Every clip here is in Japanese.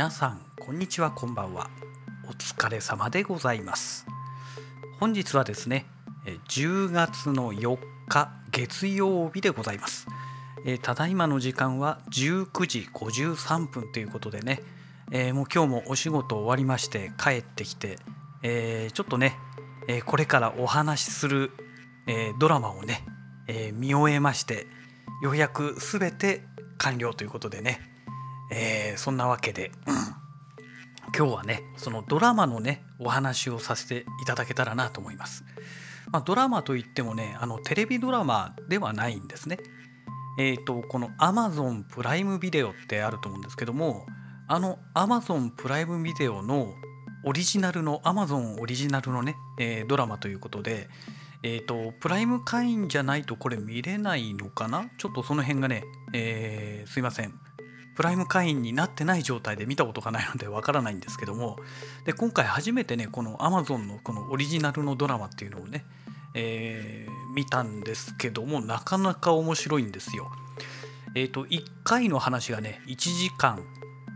皆さんこんにちはこんばんは。お疲れ様でございます。本日はですね10月の4日月曜日でございます。ただいまの時間は19時53分ということでね、えー、もう今日もお仕事終わりまして帰ってきて、えー、ちょっとね、えこれからお話しする、えドラマをね、え見終えましてようやく全て完了ということでね、えー、そんなわけで、うん、今日はねそのドラマのねお話をさせていただけたらなと思います。まあ、ドラマといってもねあのテレビドラマではないんですね。えっ、ー、とこの Amazon プライムビデオってあると思うんですけどもあの Amazon プライムビデオのオリジナルの Amazon オリジナルのね、えー、ドラマということでえっ、ー、とプライム会員じゃないとこれ見れないのかな？ちょっとその辺がね、えー、すいませんプライム会員になってない状態で見たことがないのでわからないんですけどもで今回初めてねこの Amazon のこのオリジナルのドラマっていうのをね、えー、見たんですけどもなかなか面白いんですよ。えっ、ー、と1回の話がね1時間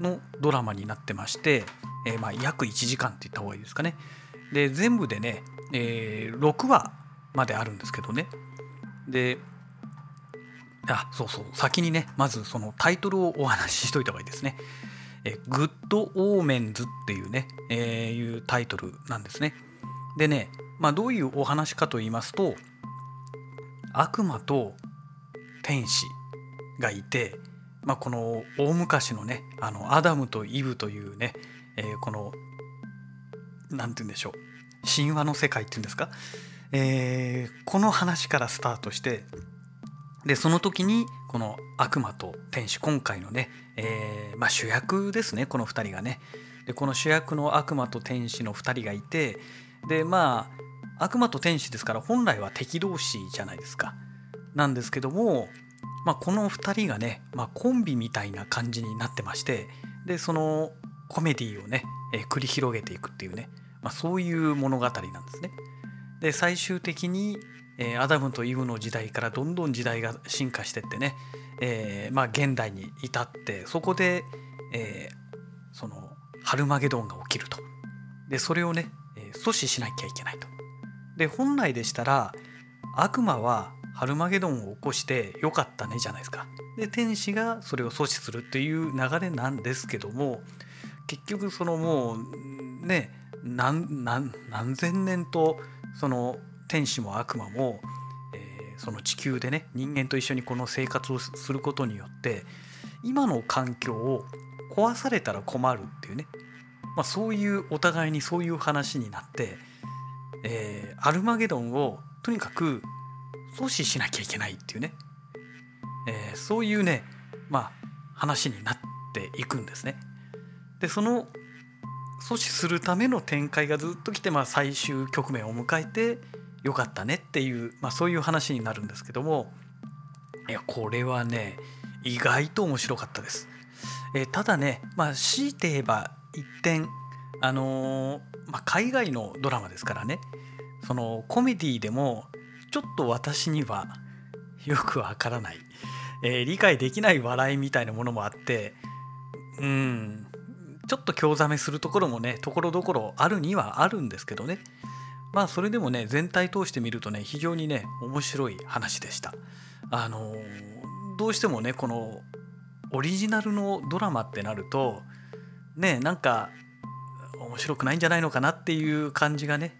のドラマになってまして、えー、まあ約1時間って言った方がいいですかね。で全部でね、えー、6話まであるんですけどね。であそうそう先にねまずそのタイトルをお話ししといた方がいいですね。えグッドオーメンズっていうね、えー、いうタイトルなんですね。でね、まあ、どういうお話かと言いますと悪魔と天使がいて、まあ、この大昔のねあのアダムとイブというね、えー、この何て言うんでしょう神話の世界っていうんですか、えー、この話からスタートしてでその時にこの悪魔と天使今回のね、えー、まあ、主役ですねこの2人がねでこの主役の悪魔と天使の2人がいてでまあ悪魔と天使ですから本来は敵同士じゃないですかなんですけども、まあ、この2人がね、まあ、コンビみたいな感じになってましてでそのコメディをね、えー、繰り広げていくっていうね、まあ、そういう物語なんですね。で最終的にえー、アダムとイブの時代からどんどん時代が進化してってね、えー、まあ現代に至ってそこで、えー、そのハルマゲドンが起きると。でそれをね、え阻止しなきゃいけないと。で本来でしたら悪魔はハルマゲドンを起こしてよかったねじゃないですか。で天使がそれを阻止するっていう流れなんですけども結局そのもうね何何千年とその天使も悪魔も、えー、その地球でね人間と一緒にこの生活をすることによって今の環境を壊されたら困るっていうね、まあ、そういうお互いにそういう話になって、えー、アルマゲドンをとにかく阻止しなきゃいけないっていうね、えー、そういうねまあ話になっていくんですね。でその阻止するための展開がずっと来て、まあ、最終局面を迎えてよかったねっていう、まあ、そういう話になるんですけどもいやこれはね意外と面白かったです。えー、ただね、まあ、強いて言えば一点あのー、まあ、海外のドラマですからねそのコメディでもちょっと私にはよくわからない、えー、理解できない笑いみたいなものもあってうんちょっと興ざめするところもねところどころあるにはあるんですけどねまあそれでもね全体通して見るとね非常にね面白い話でした。あのどうしてもねこのオリジナルのドラマってなるとねなんか面白くないんじゃないのかなっていう感じがね、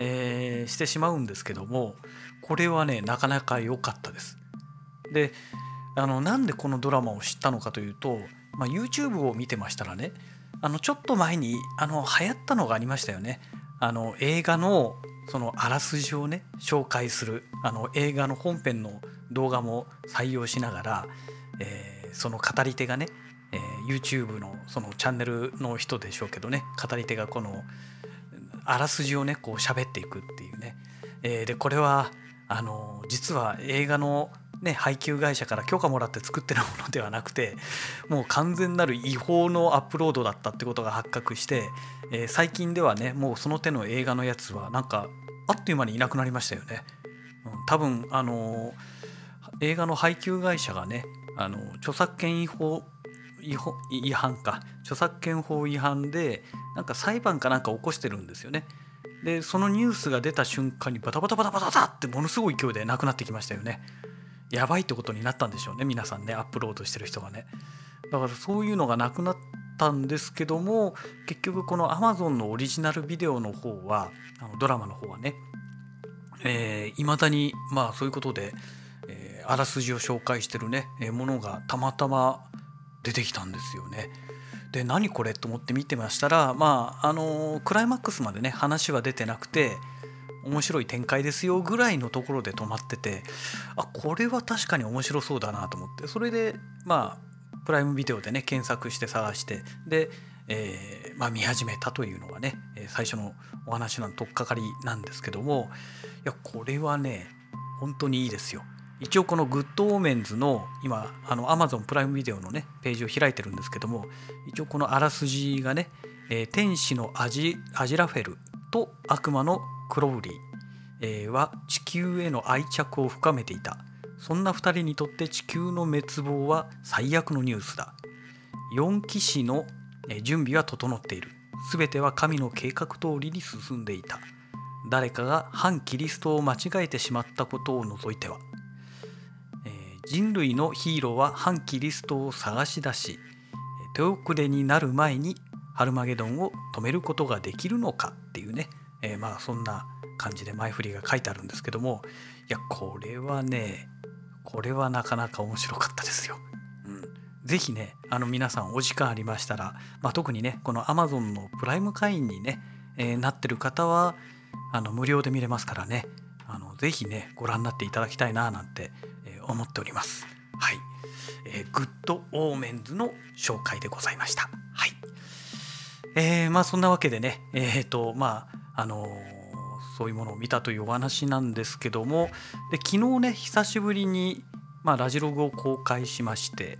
えー、してしまうんですけどもこれはねなかなか良かったです。であのなんでこのドラマを知ったのかというと、まあ、YouTube を見てましたらねあのちょっと前にあの流行ったのがありましたよね。あの映画のそのあらすじをね紹介するあの映画の本編の動画も採用しながら、えー、その語り手がね、えー、YouTube のそのチャンネルの人でしょうけどね語り手がこのあらすじをねこう喋っていくっていうね、えー、でこれはあの実は映画のね、配給会社から許可もらって作ってるものではなくてもう完全なる違法のアップロードだったってことが発覚して、えー、最近ではねもうその手の映画のやつはなんかあっという間にいなくなりましたよね。うん、多分あのー、映画の配給会社がねあの著作権違法違反か著作権法違反でなんか裁判かなんか起こしてるんですよね。でそのニュースが出た瞬間にバタバタバタバタバタってものすごい勢いでなくなってきましたよね。やばいってことになったんでしょうね皆さんねアップロードしてる人がね。だからそういうのがなくなったんですけども結局この Amazon のオリジナルビデオの方はあのドラマの方はねいま、えー、だにまあそういうことで、えー、あらすじを紹介してるね、えー、ものがたまたま出てきたんですよね。で何これと思って見てましたらまああのクライマックスまでね話は出てなくて面白い展開ですよぐらいのところで止まっててあこれは確かに面白そうだなと思ってそれでまあプライムビデオでね検索して探してで、えー、まあ、見始めたというのがね最初のお話の取っかかりなんですけどもいやこれはね本当にいいですよ。一応このグッドオーメンズの今あの Amazon プライムビデオのねページを開いてるんですけども一応このあらすじがね、えー、天使のアジ、アジラフェルと悪魔のクロウリー、は地球への愛着を深めていた。そんな2人にとって地球の滅亡は最悪のニュースだ。4騎士の準備は整っている。全ては神の計画通りに進んでいた。誰かが反キリストを間違えてしまったことを除いては。人類のヒーローは反キリストを探し出し手遅れになる前にハルマゲドンを止めることができるのかっていうね、えー、まあそんな感じで前振りが書いてあるんですけどもいやこれはねこれはなかなか面白かったですよ。うん、ぜひねあの皆さんお時間ありましたら、まあ、特にねこの Amazon のプライム会員にね、えー、なってる方はあの無料で見れますからねあのぜひねご覧になっていただきたいななんて思っております。はい、えー、グッドオーメンズの紹介でございました。はい。えー、まあそんなわけでね、えっ、ー、とまああの、そういうものを見たというお話なんですけども、で昨日ね久しぶりにまあラジログを公開しまして、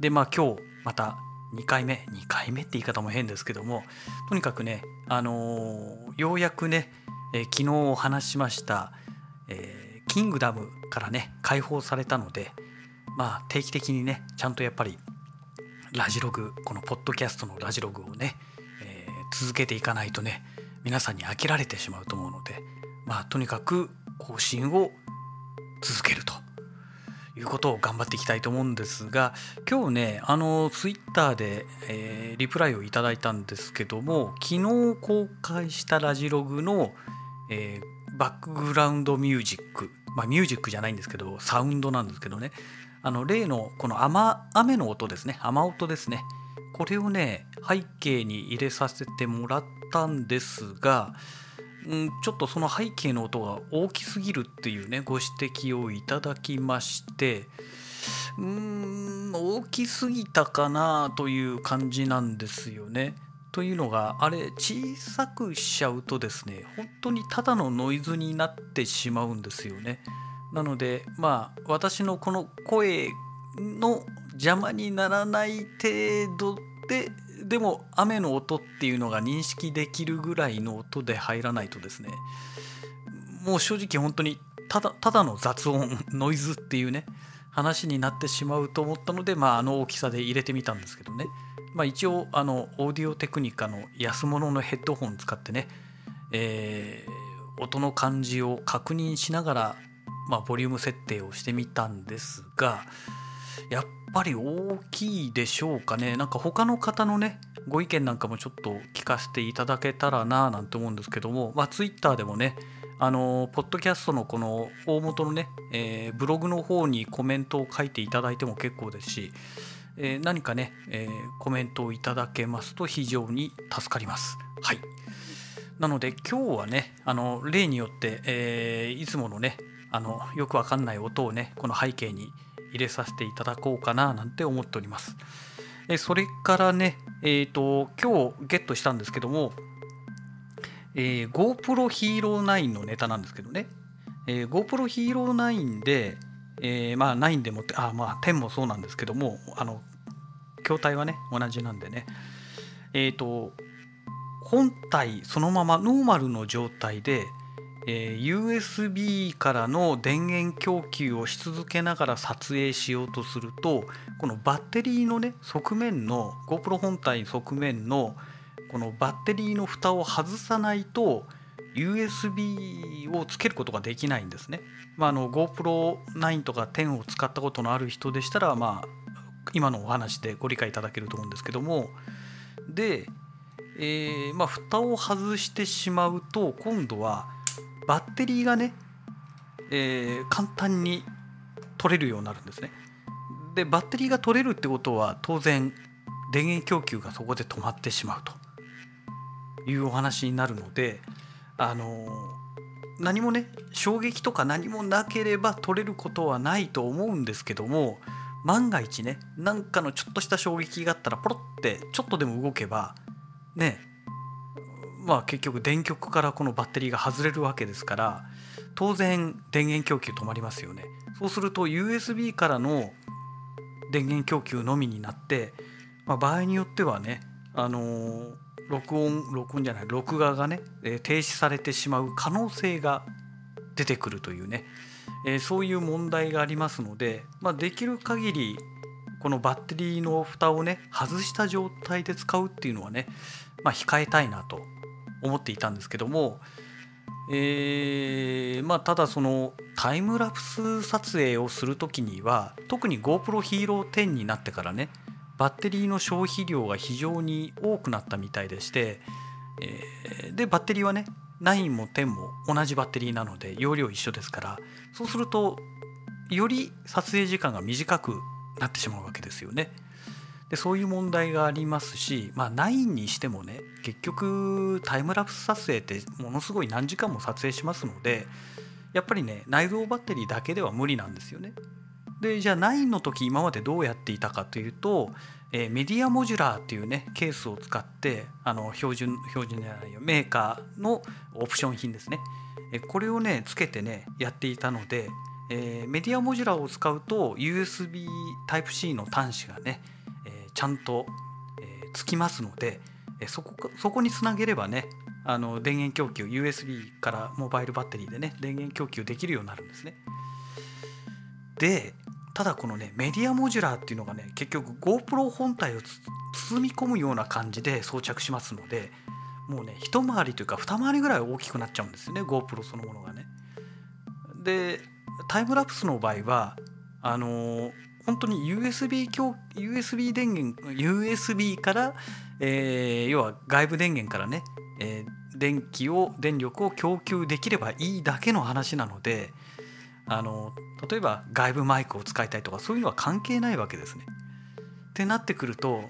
でまあ今日また2回目2回目って言い方も変ですけどもとにかくねあのようやくね、え昨日お話しました、えーキングダムからね解放されたのでまあ定期的にねちゃんとやっぱりラジログこのポッドキャストのラジログをね、えー、続けていかないとね皆さんに飽きられてしまうと思うのでまあとにかく更新を続けると。いうことを頑張っていきたいと思うんですが今日ねあのツイッターで、えー、リプライをいただいたんですけども昨日公開したラジログの、えー、バックグラウンドミュージックまあ、ミュージックじゃないんですけどサウンドなんですけどね。あの例のこの雨雨の音ですね。雨音ですね。これをね背景に入れさせてもらってったんですが、うん、ちょっとその背景の音が大きすぎるっていうねご指摘をいただきましてうーん大きすぎたかなという感じなんですよね。というのがあれ小さくしちゃうとですね本当にただのノイズになってしまうんですよね。なのでまあ私のこの声の邪魔にならない程度ででも雨の音っていうのが認識できるぐらいの音で入らないとですねもう正直本当にただただの雑音ノイズっていうね話になってしまうと思ったのでまああの大きさで入れてみたんですけどね。まあ、一応あのオーディオテクニカの安物のヘッドホン使ってね、えー、音の感じを確認しながら、まあ、ボリューム設定をしてみたんですがやっぱり大きいでしょうかねなんか他の方のねご意見なんかもちょっと聞かせていただけたらななんて思うんですけども、まあ、Twitter でもねあのポッドキャストのこの大元のね、えー、ブログの方にコメントを書いていただいても結構ですしえー、何かね、えー、コメントをいただけますと非常に助かります。はい。なので今日はね、あの例によって、え、いつものね、あのよくわかんない音をね、この背景に入れさせていただこうかななんて思っております。えそれからね、えっ、ー、と今日ゲットしたんですけども、えー、GoPro Hero 9のネタなんですけどね、えー、GoPro Hero 9で、えー、まあ9でもってあまあ10もそうなんですけどもあの筐体はね同じなんでねえっ、ー、と本体そのままノーマルの状態でえー、USB からの電源供給をし続けながら撮影しようとするとこのバッテリーのね側面の GoPro 本体側面のこのバッテリーの蓋を外さないと USB をつけることができないんですね。まあ、あの GoPro9 とか10を使ったことのある人でしたら、まあ、今のお話でご理解いただけると思うんですけどもで、えー、まあ、蓋を外してしまうと今度はバッテリーがね、えー、簡単に取れるようになるんですね。でバッテリーが取れるってことは当然電源供給がそこで止まってしまうというお話になるのであの何もね衝撃とか何もなければ取れることはないと思うんですけども万が一ね何かのちょっとした衝撃があったらポロってちょっとでも動けばねまあ結局電極からこのバッテリーが外れるわけですから当然電源供給止まりますよね。そうすると USB からの電源供給のみになって、まあ、場合によってはねあのー、録音録音じゃない録画がね、えー、停止されてしまう可能性が出てくるというね、えー、そういう問題がありますので、まあ、できる限りこのバッテリーの蓋をね外した状態で使うっていうのはね、まあ、控えたいなと思っていたんですけども、えー、まあただそのタイムラプス撮影をする時には特に GoPro Hero 10になってからねバッテリーの消費量が非常に多くなったみたいでして、えー、でバッテリーはね9も10も同じバッテリーなので容量一緒ですからそうするとより撮影時間が短くなってしまうわけですよね。でそういう問題がありますし、まあ、9にしてもね結局タイムラプス撮影ってものすごい何時間も撮影しますのでやっぱりね内蔵バッテリーだけでは無理なんですよね。でじゃあ9の時今までどうやっていたかというと、えー、メディアモジュラーっていうねケースを使ってあの標準標準じゃないよメーカーのオプション品ですね、えこれをねつけてねやっていたので、えー、メディアモジュラーを使うと USB Type-C の端子がね、ちゃんと、えー、つきますので、えそこそこにつなげればねあの電源供給 USB からモバイルバッテリーでね電源供給できるようになるんですね。でただこのねメディアモジュラーっていうのがね結局 GoPro 本体を包み込むような感じで装着しますのでもうね一回りというか二回りぐらい大きくなっちゃうんですよね GoPro そのものがね。でタイムラプスの場合はあのー、本当に USB, USB 電源 USB から、えー、要は外部電源からね、えー、電気を電力を供給できればいいだけの話なのであの例えば外部マイクを使いたいとかそういうのは関係ないわけですね。ってなってくると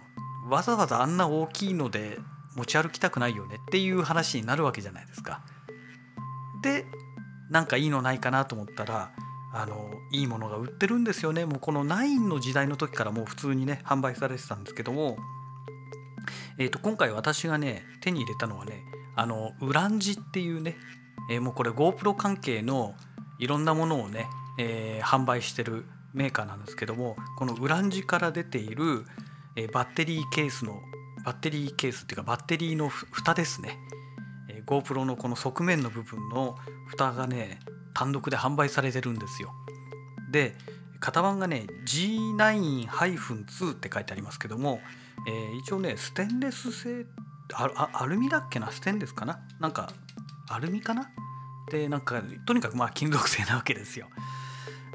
わざわざあんな大きいので持ち歩きたくないよねっていう話になるわけじゃないですか。でなんかいいのないかなと思ったらあのいいものが売ってるんですよね。もうこの9の時代の時からもう普通にね販売されてたんですけども、えー、と今回私がね手に入れたのはねあのウランジっていうね、えー、もうこれ GoPro 関係のいろんなものをね、えー、販売してるメーカーなんですけどもこのウランジから出ている、えー、バッテリーケースのバッテリーケースっていうかバッテリーの蓋ですね、えー、GoPro のこの側面の部分の蓋がね単独で販売されてるんですよで型番がね G9-2 って書いてありますけども、えー、一応ねステンレス製アルミだっけな？ステンレスかな？なんかアルミかな？でなんかとにかくまあ金属製なわけですよ。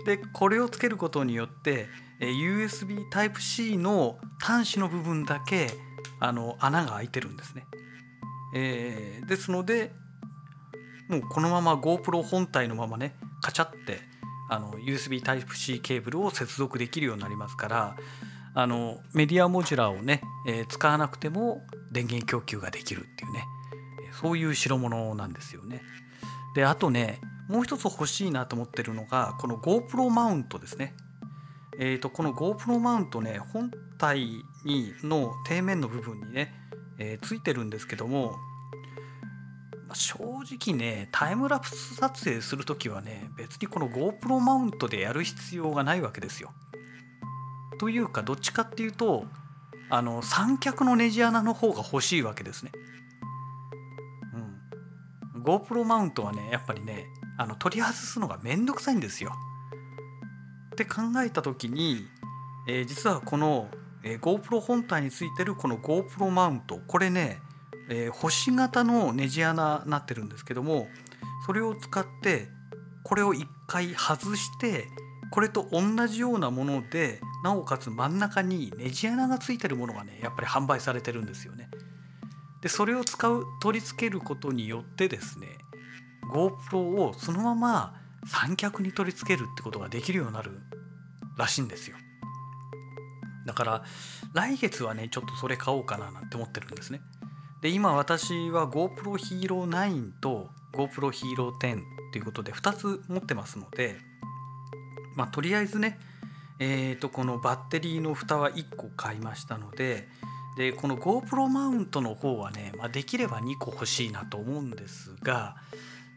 でこれをつけることによって USB Type-C の端子の部分だけあの穴が開いてるんですね。えー、ですのでもうこのまま GoPro 本体のままねカチャってあの USB Type-C ケーブルを接続できるようになりますからあのメディアモジュラーをね、えー、使わなくても電源供給ができるっていうねそういう代物なんですよね。であとねもう一つ欲しいなと思ってるのがこの GoPro マウントですね。えーと、この GoPro マウントね本体にの底面の部分にね、えー、ついてるんですけども正直ねタイムラプス撮影する時はね別にこの GoPro マウントでやる必要がないわけですよ。というかどっちかっていうとあの三脚のネジ穴の方が欲しいわけですね。うん GoPro マウントはねやっぱりねあの取り外すのがめんどくさいんですよ。って考えた時に、えー、実はこの、えー、GoPro 本体についてるこの GoPro マウントこれね、えー、星型のネジ穴になってるんですけどもそれを使ってこれを一回外してこれと同じようなものでなおかつ真ん中にネジ穴がついてるものがねやっぱり販売されてるんですよね。でそれを使う取り付けることによってですね GoPro をそのまま三脚に取り付けるってことができるようになるらしいんですよ。だから来月はねちょっとそれ買おうかななんて思ってるんですね。で今私は GoPro Hero 9と GoPro Hero 10ということで2つ持ってますのでまあとりあえずねえーとこのバッテリーの蓋は1個買いましたのででこの GoPro マウントの方はね、まあ、できれば2個欲しいなと思うんですが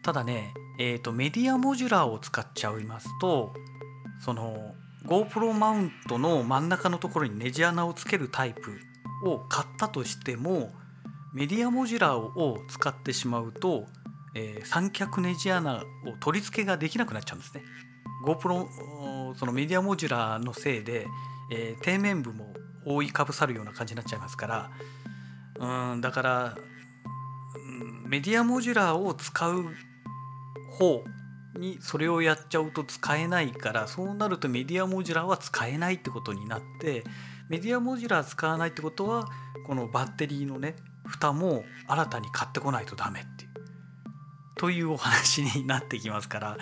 ただね、えーと、メディアモジュラーを使っちゃいますとその GoPro マウントの真ん中のところにネジ穴をつけるタイプを買ったとしてもメディアモジュラーを使ってしまうと、えー、三脚ネジ穴を取り付けができなくなっちゃうんですね。GoPro そのメディアモジュラーのせいで、えー、底面部も覆いかぶさるような感じになっちゃいますからうんだからうんメディアモジュラーを使う方にそれをやっちゃうと使えないからそうなるとメディアモジュラーは使えないってことになってメディアモジュラー使わないってことはこのバッテリーのね蓋も新たに買ってこないとダメって。いうというお話になってきますから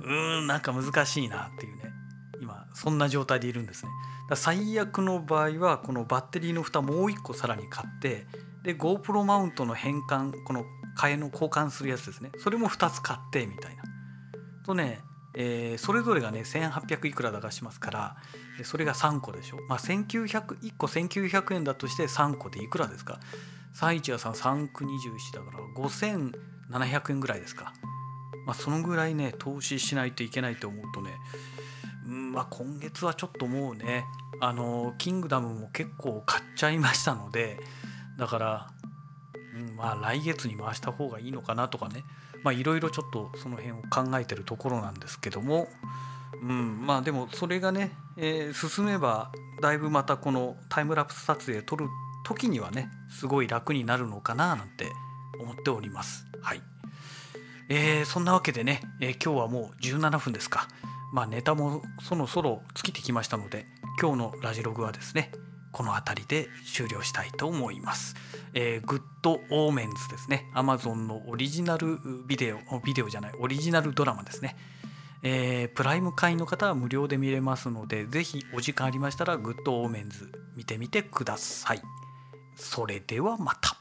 うーんなんか難しいなっていうね。今そんな状態でいるんですね。だ最悪の場合はこのバッテリーの蓋もう一個さらに買ってで GoPro マウントの変換この替えの交換するやつですね。それも2つ買ってみたいな。とね、えー、それぞれがね1800いくらだかしますからそれが3個でしょ。まあ1900 1個1900円だとして3個でいくらですか。31屋さん3区24だから5700円ぐらいですか。まあそのぐらいね投資しないといけないと思うとねうんまあ、今月はちょっともうねあのキングダムも結構買っちゃいましたのでだから、うん、まあ来月に回した方がいいのかなとかねまあいろいろちょっとその辺を考えてるところなんですけども、うん、まあでもそれがね、えー、進めばだいぶまたこのタイムラプス撮影撮る時にはねすごい楽になるのかななんて思っております。はい、えー、そんなわけでね、えー、今日はもう17分ですか。まあ、ネタもそろそろ尽きてきましたので今日のラジログはですねこの辺りで終了したいと思います。え、グッドオーメンズですね。Amazon のオリジナルビデオ、ビデオじゃない、オリジナルドラマですね。えー、プライム会員の方は無料で見れますので、ぜひお時間ありましたらグッドオーメンズ見てみてください。それではまた。